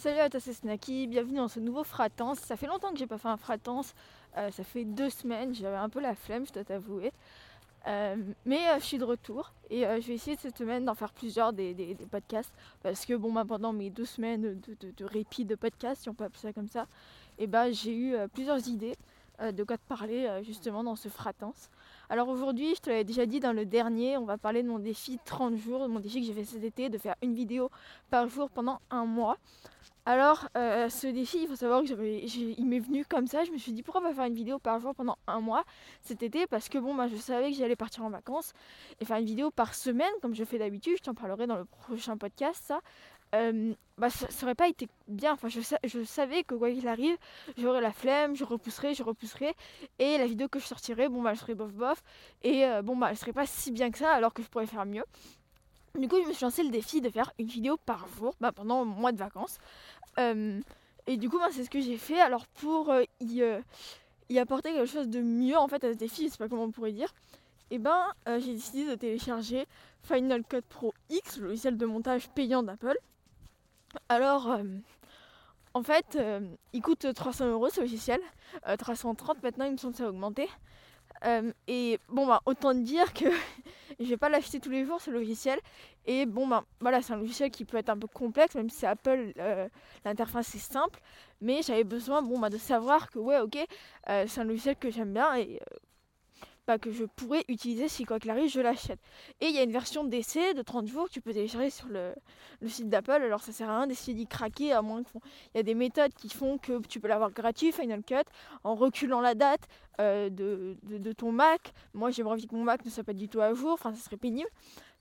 Salut à toi, c'est Snacky, bienvenue dans ce nouveau fratance. Ça fait longtemps que j'ai pas fait un fratance, euh, ça fait deux semaines, j'avais un peu la flemme, je dois t'avouer. Euh, mais euh, je suis de retour et je vais essayer cette semaine d'en faire plusieurs des, podcasts parce que bon, bah, pendant mes deux semaines de, répit de podcast, si on peut appeler ça comme ça, et eh ben, j'ai eu plusieurs idées de quoi te parler justement dans ce fratance. Alors aujourd'hui, je te l'avais déjà dit dans le dernier, on va parler de mon défi 30 jours, de mon défi que j'ai fait cet été, de faire une vidéo par jour pendant un mois. Alors, euh, ce défi, il faut savoir que il m'est venu comme ça. Je me suis dit pourquoi pas faire une vidéo par jour pendant un mois cet été? Parce que bon, bah, je savais que j'allais partir en vacances et faire une vidéo par semaine, comme je fais d'habitude. Je t'en parlerai dans le prochain podcast, ça. Euh, bah, ça n'aurait pas été bien. Enfin, je, savais que quoi qu'il arrive, j'aurais la flemme, je repousserai, je repousserai. Et la vidéo que je sortirais, bon, bah, je serais bof bof. Et euh, bon, bah, elle serait pas si bien que ça, alors que je pourrais faire mieux. Du coup, je me suis lancé le défi de faire une vidéo par jour bah, pendant mon mois de vacances. Euh, et du coup, c'est ce que j'ai fait. Alors, pour euh, euh, y, apporter quelque chose de mieux en fait à ce défi, je sais pas comment on pourrait dire, et eh ben, j'ai décidé de télécharger Final Cut Pro X, le logiciel de montage payant d'Apple. Alors, en fait, il coûte 300 euros ce logiciel, 330 maintenant, il me semble que ça a augmenté. Euh, et bon, bah, autant dire que je vais pas l'acheter tous les jours ce logiciel. Et bon, bah, voilà, c'est un logiciel qui peut être un peu complexe, même si Apple, euh, l'interface est simple. Mais j'avais besoin bon, bah, de savoir que, ouais, ok, euh, c'est un logiciel que j'aime bien et que je pourrais utiliser si quoi qu'il arrive je l'achète. Et il y a une version d'essai de 30 jours que tu peux télécharger sur le, site d'Apple. Alors ça sert à rien d'essayer d'y craquer à moins qu'il y a des méthodes qui font que tu peux l'avoir gratuit Final Cut en reculant la date euh, de, de, ton Mac. Moi j'ai envie que mon Mac ne soit pas du tout à jour, enfin ça serait pénible.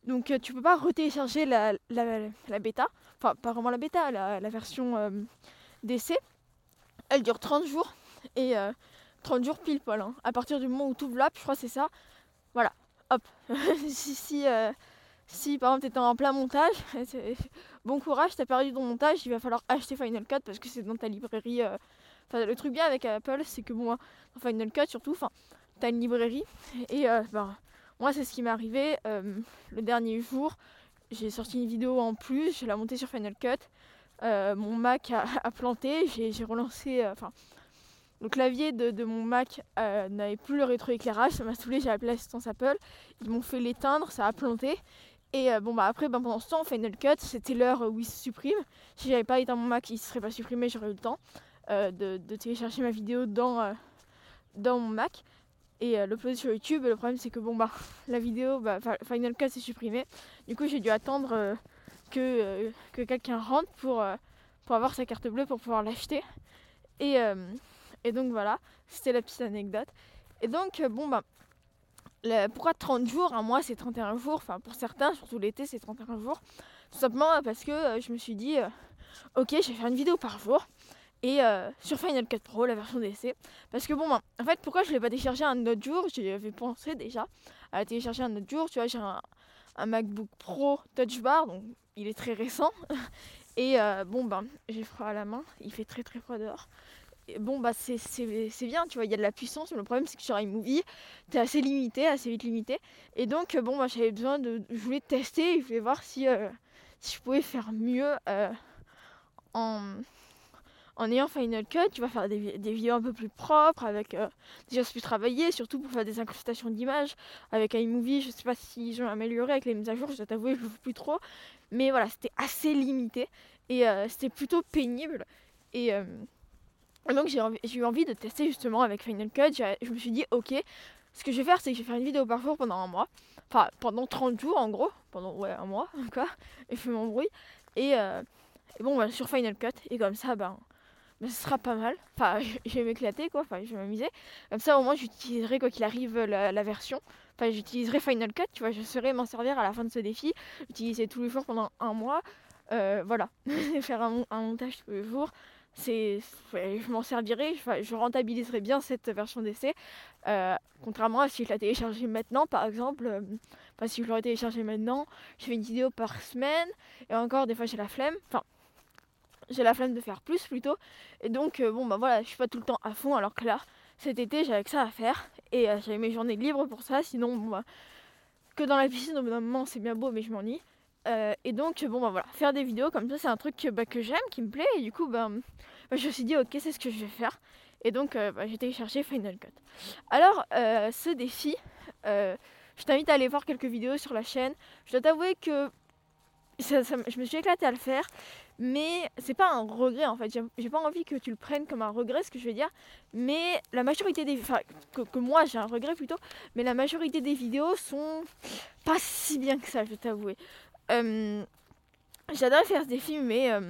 Donc euh, tu peux pas retélécharger la, la, bêta, enfin pas vraiment la bêta, la, version euh, d'essai. Elle dure 30 jours et 30 jours pile poil. Hein. À partir du moment où tu ouvres je crois que c'est ça. Voilà, hop. si, si, euh, si, par exemple tu étais en plein montage, bon courage, tu as perdu ton montage, il va falloir acheter Final Cut parce que c'est dans ta librairie. Euh, enfin, le truc bien avec Apple, c'est que bon, dans Final Cut surtout, enfin, tu as une librairie. Et ben, moi, c'est ce qui m'est arrivé le dernier jour. J'ai sorti une vidéo en plus, je l'ai montée sur Final Cut. mon Mac a, a planté, j'ai relancé. Enfin, le clavier de, mon Mac euh, n'avait plus le rétroéclairage, ça m'a saoulé, j'ai appelé l'assistance Apple, ils m'ont fait l'éteindre, ça a planté. Et euh, bon bah après ben, pendant ce temps Final Cut c'était l'heure où il se supprime. Si j'avais pas éteint mon Mac il ne serait pas supprimé, j'aurais eu le temps euh, de, télécharger ma vidéo dans, dans mon Mac et le poser sur YouTube. le problème c'est que bon bah la vidéo, bah, Final Cut s'est supprimé. Du coup j'ai dû attendre que, que quelqu'un rentre pour, pour avoir sa carte bleue pour pouvoir l'acheter. Et, et donc voilà, c'était la petite anecdote. Et donc, euh, bon, bah, pourquoi 30 jours? Un mois, c'est 31 jours. Enfin, pour certains, surtout l'été, c'est 31 jours. Tout simplement parce que euh, je me suis dit, euh, ok, je vais faire une vidéo par jour. Et sur Final Cut Pro, la version d'essai. Parce que bon, bah, en fait, pourquoi je ne l'ai pas téléchargé un autre jour? J'y avais pensé déjà à télécharger un autre jour. Tu vois, j'ai un, un, MacBook Pro Touch Bar, donc il est très récent. Et bon, ben, j'ai froid à la main. Il fait très très froid dehors bon bah c'est bien, tu vois, il y a de la puissance, mais le problème c'est que sur iMovie, t'es assez limité, assez vite limité. Et donc bon bah j'avais besoin de. Je voulais tester, je voulais voir si, euh, si je pouvais faire mieux euh, en, en ayant Final Cut. Tu vas faire des, vidéos un peu plus propres, avec euh, choses plus travaillées, surtout pour faire des incrustations d'images. Avec iMovie, je sais pas si je vais améliorer avec les mises à jour, je dois t'avouer, je ne plus trop. Mais voilà, c'était assez limité et c'était plutôt pénible. Et et donc j'ai eu envie de tester justement avec Final Cut. Je me suis dit, ok, ce que je vais faire, c'est que je vais faire une vidéo par jour pendant un mois. Enfin, pendant 30 jours en gros. Pendant, ouais, un mois, quoi. Et je fais mon bruit. Et, euh, bon, bah, sur Final Cut. Et comme ça, ben, ben ce sera pas mal. Enfin, je vais m'éclater, quoi. Enfin, je vais m'amuser. Comme ça, au moins, j'utiliserai, quoi qu'il arrive, la, version. Enfin, j'utiliserai Final Cut, tu vois. Je saurai m'en servir à la fin de ce défi. Utiliser tous les jours pendant un mois. Euh, voilà. faire un montage tous les jours je m'en servirai, je, rentabiliserai bien cette version d'essai. Euh, contrairement à si je la téléchargeais maintenant, par exemple, euh, si je l'aurais téléchargé maintenant, je fais une vidéo par semaine, et encore des fois j'ai la flemme, enfin j'ai la flemme de faire plus plutôt, et donc euh, bon bah voilà, je suis pas tout le temps à fond, alors que là, cet été j'avais que ça à faire, et j'avais mes journées libres pour ça, sinon bon bah, que dans la piscine au bout d'un moment c'est bien beau mais je m'ennuie. Euh, et donc, bon, bah voilà, faire des vidéos comme ça, c'est un truc que, bah, que j'aime, qui me plaît. Et du coup, bah, bah, je me suis dit, ok, c'est ce que je vais faire. Et donc, euh, bah, j'ai téléchargé Final Cut. Alors, euh, ce défi, je t'invite à aller voir quelques vidéos sur la chaîne. Je dois t'avouer que je me suis éclatée à le faire, mais c'est pas un regret en fait. J'ai pas envie que tu le prennes comme un regret, ce que je veux dire. Mais la majorité des. Enfin, que, moi j'ai un regret plutôt, mais la majorité des vidéos sont pas si bien que ça, je vais t'avouer. Euh, j'adore faire des films, mais euh,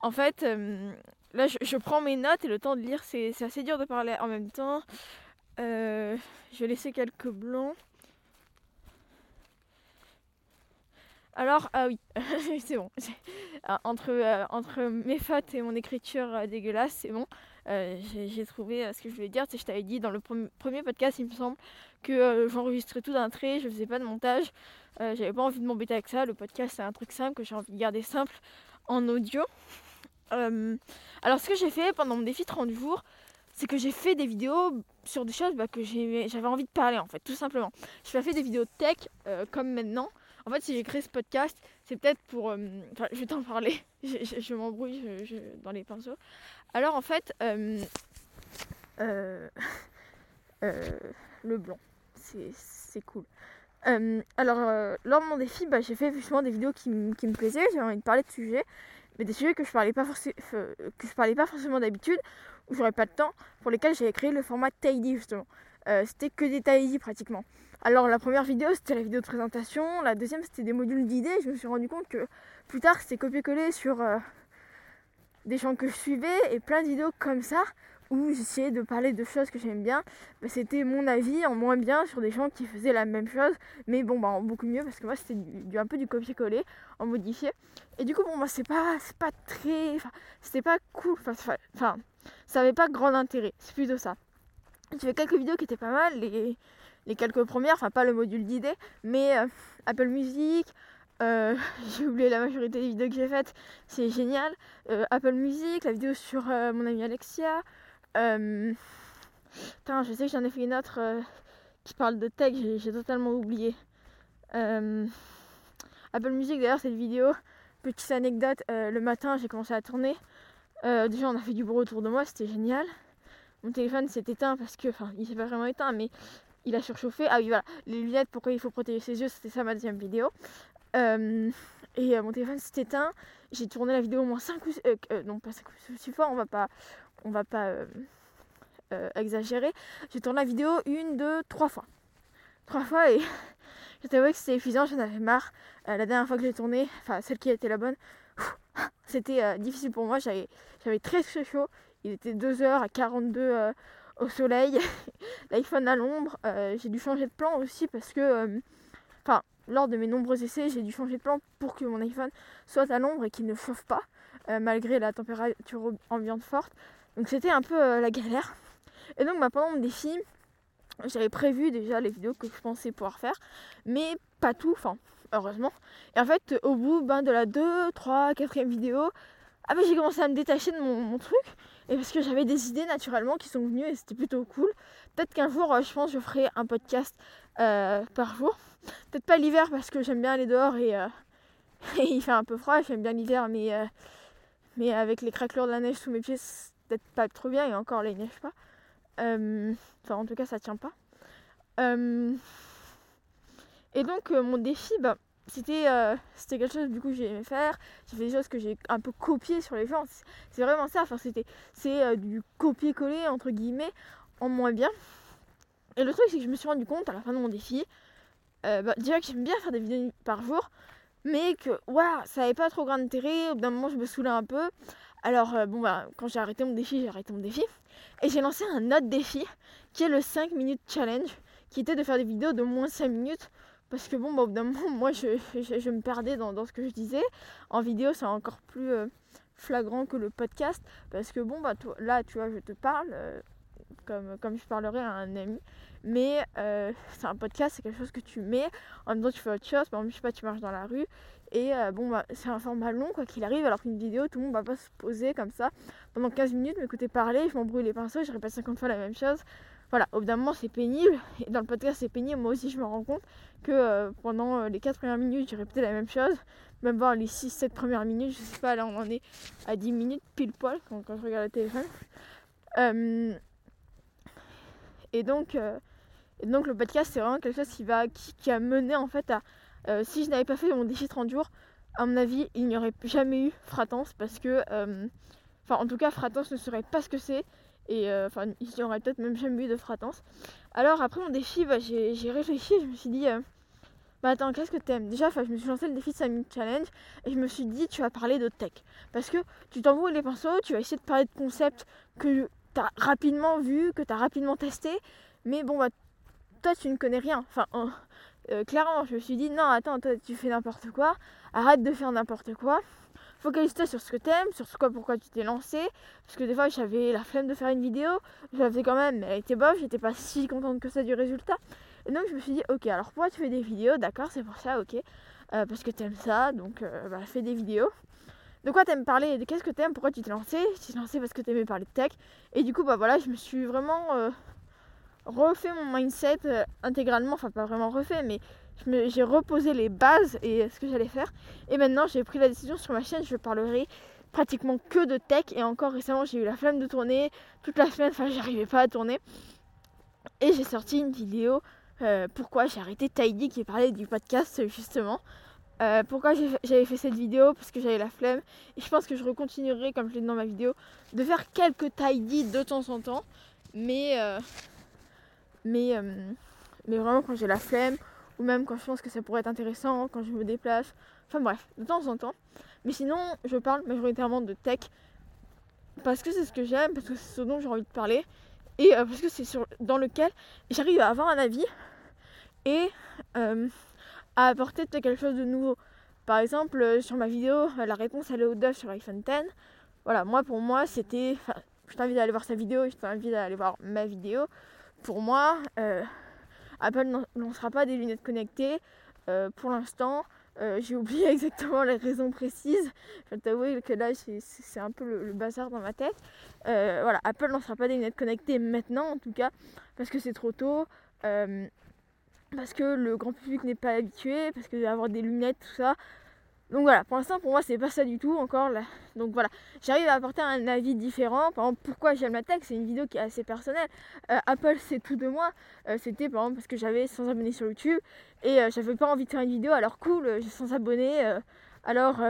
en fait, euh, là je, prends mes notes et le temps de lire, c'est assez dur de parler en même temps. je vais laisser quelques blancs. Alors, ah oui, c'est bon. Ah, entre, entre mes fautes et mon écriture dégueulasse, c'est bon. Euh, j'ai trouvé ce que je voulais dire. je t'avais dit dans le premier podcast, il me semble, que j'enregistrais tout d'un trait, je faisais pas de montage. J'avais pas envie de m'embêter avec ça. Le podcast, c'est un truc simple que j'ai envie de garder simple en audio. alors, ce que j'ai fait pendant mon défi 30 jours, c'est que j'ai fait des vidéos sur des choses bah, que j'avais envie de parler, en fait, tout simplement. Je fais des vidéos tech comme maintenant. En fait, si j'ai créé ce podcast, c'est peut-être pour. Euh, je vais t'en parler. je, m'embrouille dans les pinceaux. Alors, en fait, euh, euh, le blanc, c'est cool. alors, lors de mon défi, bah, j'ai fait justement des vidéos qui, me plaisaient. J'ai envie de parler de sujets, mais des sujets que je parlais pas, que je parlais pas forcément d'habitude, où j'aurais pas de temps, pour lesquels j'ai créé le format Tidy justement. C'était que des Tidy pratiquement. Alors la première vidéo c'était la vidéo de présentation, la deuxième c'était des modules d'idées. Je me suis rendu compte que plus tard c'était copier-coller sur euh, des gens que je suivais et plein de vidéos comme ça où j'essayais de parler de choses que j'aime bien. Bah, c'était mon avis en moins bien sur des gens qui faisaient la même chose, mais bon bah en beaucoup mieux parce que moi c'était du, un peu du copier-coller en modifié. Et du coup bon bah c'est pas pas très, c'était pas cool, enfin ça avait pas grand intérêt. C'est plutôt ça. J'ai fait quelques vidéos qui étaient pas mal. Les, les quelques premières, enfin pas le module d'idées, mais euh, Apple Music, euh, j'ai oublié la majorité des vidéos que j'ai faites, c'est génial. Euh, Apple Music, la vidéo sur mon ami Alexia. Putain, je sais que j'en ai fait une autre qui parle de tech, j'ai totalement oublié. Apple Music d'ailleurs cette vidéo, petite anecdote, le matin j'ai commencé à tourner. déjà on a fait du bruit autour de moi, c'était génial. Mon téléphone s'est éteint parce que, enfin il s'est pas vraiment éteint mais il a surchauffé. Ah oui, voilà, les lunettes, pourquoi il faut protéger ses yeux, c'était ça ma deuxième vidéo. Euh, et euh, mon téléphone s'est éteint. J'ai tourné la vidéo au moins 5 ou euh, non pas 5 ou 6 fois, on va pas on va pas exagérer. J'ai tourné la vidéo une, deux, trois fois. Trois fois et je t'avoue que c'était épuisant, j'en avais marre. la dernière fois que j'ai tourné, enfin celle qui était la bonne, c'était difficile pour moi, j'avais très très chaud. Il était 2h à 42 au soleil, l'iPhone à l'ombre. Euh, j'ai dû changer de plan aussi parce que, euh, enfin, lors de mes nombreux essais, j'ai dû changer de plan pour que mon iPhone soit à l'ombre et qu'il ne chauffe pas, euh, malgré la température ambiante forte. Donc c'était un peu la galère. Et donc bah, pendant mon défi, j'avais prévu déjà les vidéos que je pensais pouvoir faire, mais pas tout, enfin, heureusement. Et en fait, au bout ben, de la 2, 3, 4ème vidéo, ah, ben, j'ai commencé à me détacher de mon truc. Et parce que j'avais des idées naturellement qui sont venues et c'était plutôt cool. Peut-être qu'un jour, euh, je pense, je ferai un podcast euh, par jour. Peut-être pas l'hiver parce que j'aime bien aller dehors et, euh, il fait un peu froid. J'aime bien l'hiver, mais, mais avec les craquelures de la neige sous mes pieds, c'est peut-être pas trop bien et encore, là, il neige pas. enfin, en tout cas, ça tient pas. et donc, mon défi, bah, c'était quelque chose du coup j'ai aimé faire j'ai fait des choses que j'ai un peu copié sur les gens c'est vraiment ça enfin c'était c'est du copier coller entre guillemets en moins bien et le truc c'est que je me suis rendu compte à la fin de mon défi euh, bah, déjà que j'aime bien faire des vidéos par jour mais que waouh ça avait pas trop grand intérêt au bout d'un moment je me saoulais un peu alors bon bah quand j'ai arrêté mon défi j'ai arrêté mon défi et j'ai lancé un autre défi qui est le 5 minutes challenge qui était de faire des vidéos de moins 5 minutes parce que bon, bah, au bout d'un moment, moi je, me perdais dans, ce que je disais. En vidéo, c'est encore plus euh, flagrant que le podcast. Parce que bon, bah, là, tu vois, je te parle euh, comme, comme je parlerais à un ami. Mais euh, c'est un podcast, c'est quelque chose que tu mets. En même temps, tu fais autre chose. Par exemple, je sais pas, tu marches dans la rue. Et bon, bah, c'est un format long, quoi qu'il arrive. Alors qu'une vidéo, tout le monde va pas se poser comme ça pendant 15 minutes, m'écouter parler. Je m'embrouille les pinceaux, je répète 50 fois la même chose. voilà, au bout d'un moment c'est pénible. Et dans le podcast c'est pénible, moi aussi je me rends compte que euh, pendant les 4 premières minutes j'ai répété la même chose. Même voir les 6-7 premières minutes, je sais pas, là on en est à 10 minutes pile poil quand, je regarde le téléphone. Et donc, et donc le podcast c'est vraiment quelque chose qui, va, qui, a mené en fait à... si je n'avais pas fait mon défi 30 jours, à mon avis, il n'y aurait jamais eu Fratance parce que, euh, enfin, en tout cas, Fratance ne saurait pas ce que c'est et euh, enfin, il n'y aurait peut-être même jamais eu de Fratance. Alors, après mon défi, bah, j'ai réfléchi, je me suis dit, euh, bah attends, qu'est-ce que t'aimes? Déjà, je me suis lancé le défi de 5 minutes challenge et je me suis dit, tu vas parler de tech parce que tu t'envoies les pinceaux, tu vas essayer de parler de concepts que rapidement vu, que tu as rapidement testé, mais bon, bah toi, tu ne connais rien. Enfin, euh, clairement, je me suis dit non, attends, toi, tu fais n'importe quoi, arrête de faire n'importe quoi. Focalise-toi sur ce que t'aimes, sur ce quoi, pourquoi tu t'es lancé. Parce que des fois, j'avais la flemme de faire une vidéo, je la faisais quand même, mais elle était bof, j'étais pas si contente que ça du résultat. Et donc, je me suis dit, ok, alors pourquoi tu fais des vidéos? D'accord, c'est pour ça, ok. Euh, parce que t'aimes ça, donc euh, bah, fais des vidéos. De quoi t'aimes parler Qu'est-ce que t'aimes Pourquoi tu t'es lancé? Tu t'es lancé parce que t'aimais parler de tech. Et du coup, bah voilà, je me suis vraiment refait mon mindset euh, intégralement, enfin pas vraiment refait, mais j'ai reposé les bases et ce que j'allais faire. Et maintenant j'ai pris la décision sur ma chaîne, je parlerai pratiquement que de tech. Et encore récemment j'ai eu la flemme de tourner toute la semaine, enfin j'arrivais pas à tourner. Et j'ai sorti une vidéo euh, pourquoi j'ai arrêté Tidy qui parlait du podcast justement. Euh, pourquoi j'avais fait cette vidéo? Parce que j'avais la flemme. Et je pense que je recontinuerai, comme je l'ai dit dans ma vidéo, de faire quelques tidy de temps en temps. Mais mais, euh, mais vraiment quand j'ai la flemme, ou même quand je pense que ça pourrait être intéressant, quand je me déplace. Enfin bref, de temps en temps. Mais sinon, je parle majoritairement de tech parce que c'est ce que j'aime, parce que c'est ce dont j'ai envie de parler, et euh, parce que c'est dans lequel j'arrive à avoir un avis et euh, apporter quelque chose de nouveau. Par exemple, sur ma vidéo, la réponse à DOF sur l'iPhone 10. Voilà, moi pour moi, c'était. Je t'invite à aller voir sa vidéo, je t'invite à aller voir ma vidéo pour moi, euh, Apple ne lancera pas des lunettes connectées euh, pour l'instant. Euh, j'ai oublié exactement les raisons précises. Je vais t'avouer que là, c'est un peu le, bazar dans ma tête. voilà, Apple ne lancera pas des lunettes connectées maintenant, en tout cas, parce que c'est trop tôt. Parce que le grand public n'est pas habitué, parce que avoir des lunettes, tout ça, donc voilà, pour l'instant pour moi c'est pas ça du tout encore là. Donc voilà, j'arrive à apporter un avis différent. Par exemple, pourquoi j'aime la tech, c'est une vidéo qui est assez personnelle. Euh, Apple c'est tout de moi. Euh, c'était par exemple parce que j'avais 100 abonnés sur YouTube et euh, j'avais pas envie de faire une vidéo alors cool, j'ai 100 abonnés. alors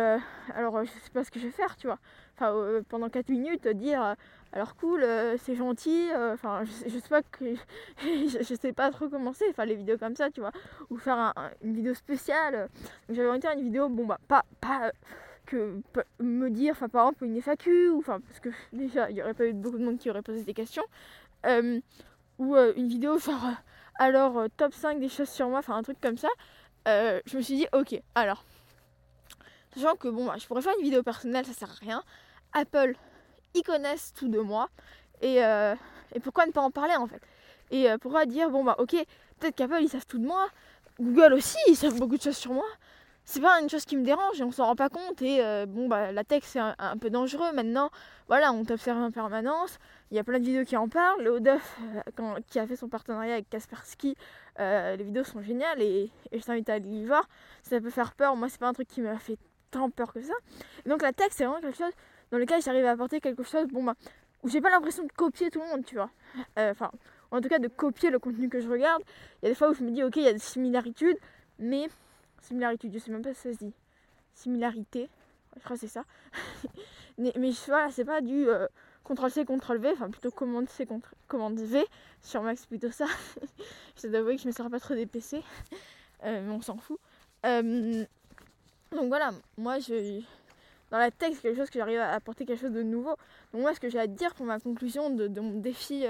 alors je sais pas ce que je vais faire, tu vois. Enfin pendant 4 minutes dire alors cool, euh, c'est gentil, euh, enfin je, sais pas que je, sais pas trop comment c'est, enfin les vidéos comme ça tu vois, ou faire une vidéo spéciale. J'avais envie de faire une vidéo, bon bah pas, pas euh, que me dire, enfin par exemple une FAQ, ou enfin parce que déjà il y aurait pas eu beaucoup de monde qui aurait posé des questions, ou une vidéo genre alors top 5 des choses sur moi, enfin un truc comme ça. je me suis dit ok alors, sachant que bon bah, je pourrais faire une vidéo personnelle, ça sert à rien. Apple ils connaissent tout de moi. Et, euh, et pourquoi ne pas en parler en fait? Et euh, pourquoi dire, bon bah ok, peut-être qu'Apple ils savent tout de moi, Google aussi ils savent beaucoup de choses sur moi. C'est pas une chose qui me dérange et on s'en rend pas compte. Et euh, bon bah la tech c'est un, peu dangereux maintenant. Voilà, on t'observe en permanence. Il y a plein de vidéos qui en parlent. Le Oduff qui a fait son partenariat avec Kaspersky, les vidéos sont géniales et, et je t'invite à aller y voir. Ça peut faire peur. Moi c'est pas un truc qui m'a fait tant peur que ça. donc la tech c'est vraiment quelque chose dans lequel j'arrive à apporter quelque chose, bon bah, où j'ai pas l'impression de copier tout le monde, tu vois. Euh, enfin, en tout cas de copier le contenu que je regarde. Il y a des fois où je me dis, ok, il y a des similarités, mais. Similitudes, je sais même pas si ça se dit. Similarité, je crois que c'est ça. mais, mais voilà, c'est pas du euh, CTRL-C, CTRL-V, enfin plutôt commande-C, commande-V. Sur Max, plutôt ça. je dois avouer que je me sers pas trop des PC, euh, mais on s'en fout. donc voilà, moi je dans la texte quelque chose que j'arrive à apporter quelque chose de nouveau. Donc moi ce que j'ai à dire pour ma conclusion de, mon défi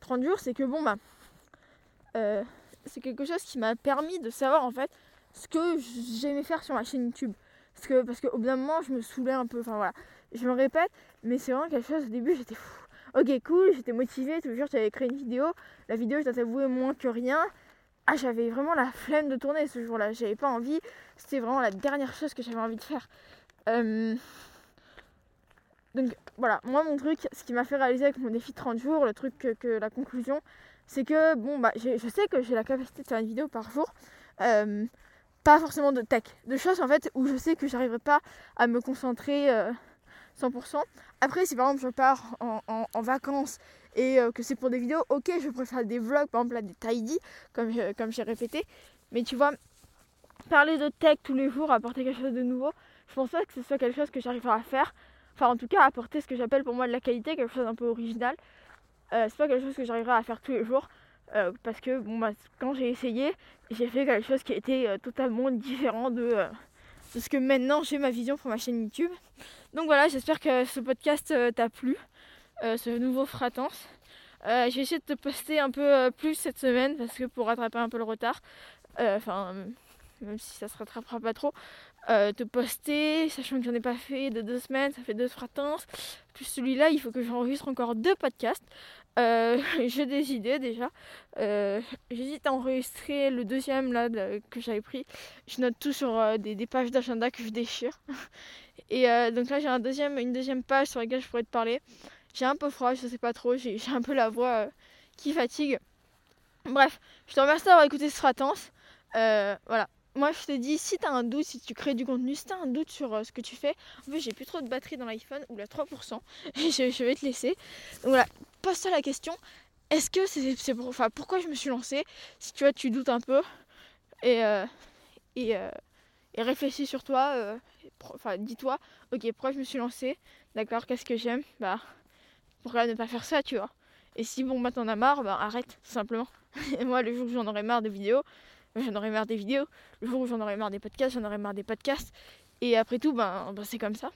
30 euh, jours, c'est que bon bah euh, c'est quelque chose qui m'a permis de savoir en fait ce que j'aimais faire sur ma chaîne YouTube. Parce que parce qu'au bout d'un moment je me saoulais un peu, enfin voilà. Je me répète, mais c'est vraiment quelque chose au début j'étais fou. Ok cool, j'étais motivée, toujours j'avais créé une vidéo. La vidéo je dois t'avouer moins que rien. Ah j'avais vraiment la flemme de tourner ce jour-là, j'avais pas envie, c'était vraiment la dernière chose que j'avais envie de faire. Euh, donc voilà, moi mon truc, ce qui m'a fait réaliser avec mon défi de 30 jours, le truc que, la conclusion, c'est que bon bah je sais que j'ai la capacité de faire une vidéo par jour. Euh, pas forcément de tech, de choses en fait où je sais que j'arriverai pas à me concentrer 100%. Euh, Après, si par exemple je pars en, vacances et euh, que c'est pour des vidéos, ok, je préfère des vlogs, par exemple là, des tidy, comme, comme j'ai répété. Mais tu vois, parler de tech tous les jours, apporter quelque chose de nouveau, je pense pas que ce soit quelque chose que j'arriverai à faire. Enfin, en tout cas, apporter ce que j'appelle pour moi de la qualité, quelque chose d'un peu original. Euh, c'est pas quelque chose que j'arriverai à faire tous les jours. Euh, parce que bon, bah, quand j'ai essayé, j'ai fait quelque chose qui était euh, totalement différent de, de, ce que maintenant j'ai ma vision pour ma chaîne YouTube. Donc voilà, j'espère que ce podcast t'a plu, ce nouveau Fratance. je vais essayer de te poster un peu plus cette semaine parce que pour rattraper un peu le retard, enfin même si ça se rattrapera pas trop, euh, te poster, sachant que j'en ai pas fait de deux semaines, ça fait deux fratances. Plus celui-là, il faut que j'enregistre encore deux podcasts. Euh, j'ai des idées déjà. Euh, j'hésite à enregistrer le deuxième là que j'avais pris. Je note tout sur des, pages d'agenda que je déchire. Et donc là j'ai un deuxième, une deuxième page sur laquelle je pourrais te parler. J'ai un peu froid, je sais pas trop, j'ai un peu la voix qui fatigue. Bref, je te remercie d'avoir écouté ce fratance. voilà, moi je te dis, si tu as un doute, si tu crées du contenu, si tu as un doute sur euh, ce que tu fais, en fait j'ai plus trop de batterie dans l'iPhone, ou la 3%, et je, vais te laisser. Donc voilà, pose-toi la question, est-ce que c'est pour, enfin, pourquoi je me suis lancée Si tu vois, tu doutes un peu, et, euh, euh, et, réfléchis sur toi, enfin dis-toi, ok, pourquoi je me suis lancée D'accord, qu'est-ce que j'aime Bah, pourquoi ne pas faire ça, tu vois Et si bon, bah t'en as marre, bah arrête, tout simplement. et moi, le jour où j'en aurai marre de vidéos, j'en aurais marre des vidéos. Le jour où j'en aurais marre des podcasts, j'en aurais marre des podcasts. Et après tout, ben, ben c'est comme ça.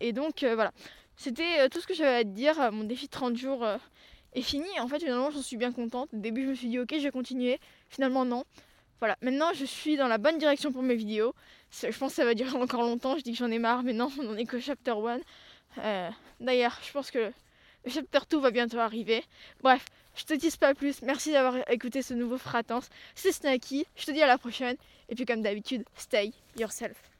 Et donc euh, voilà, c'était euh, tout ce que j'avais à te dire. Euh, mon défi de 30 jours est fini. En fait, finalement, j'en suis bien contente. Au début, je me suis dit, ok, je vais continuer. Finalement, non. Voilà, maintenant, je suis dans la bonne direction pour mes vidéos. Je pense que ça va durer encore longtemps. Je dis que j'en ai marre, mais non, on n'en est que chapter 1. D'ailleurs, je pense que le chapter 2 va bientôt arriver. Bref, je te dis pas plus. Merci d'avoir écouté ce nouveau fratance. C'est Snacky. Je te dis à la prochaine. Et puis comme d'habitude, stay yourself.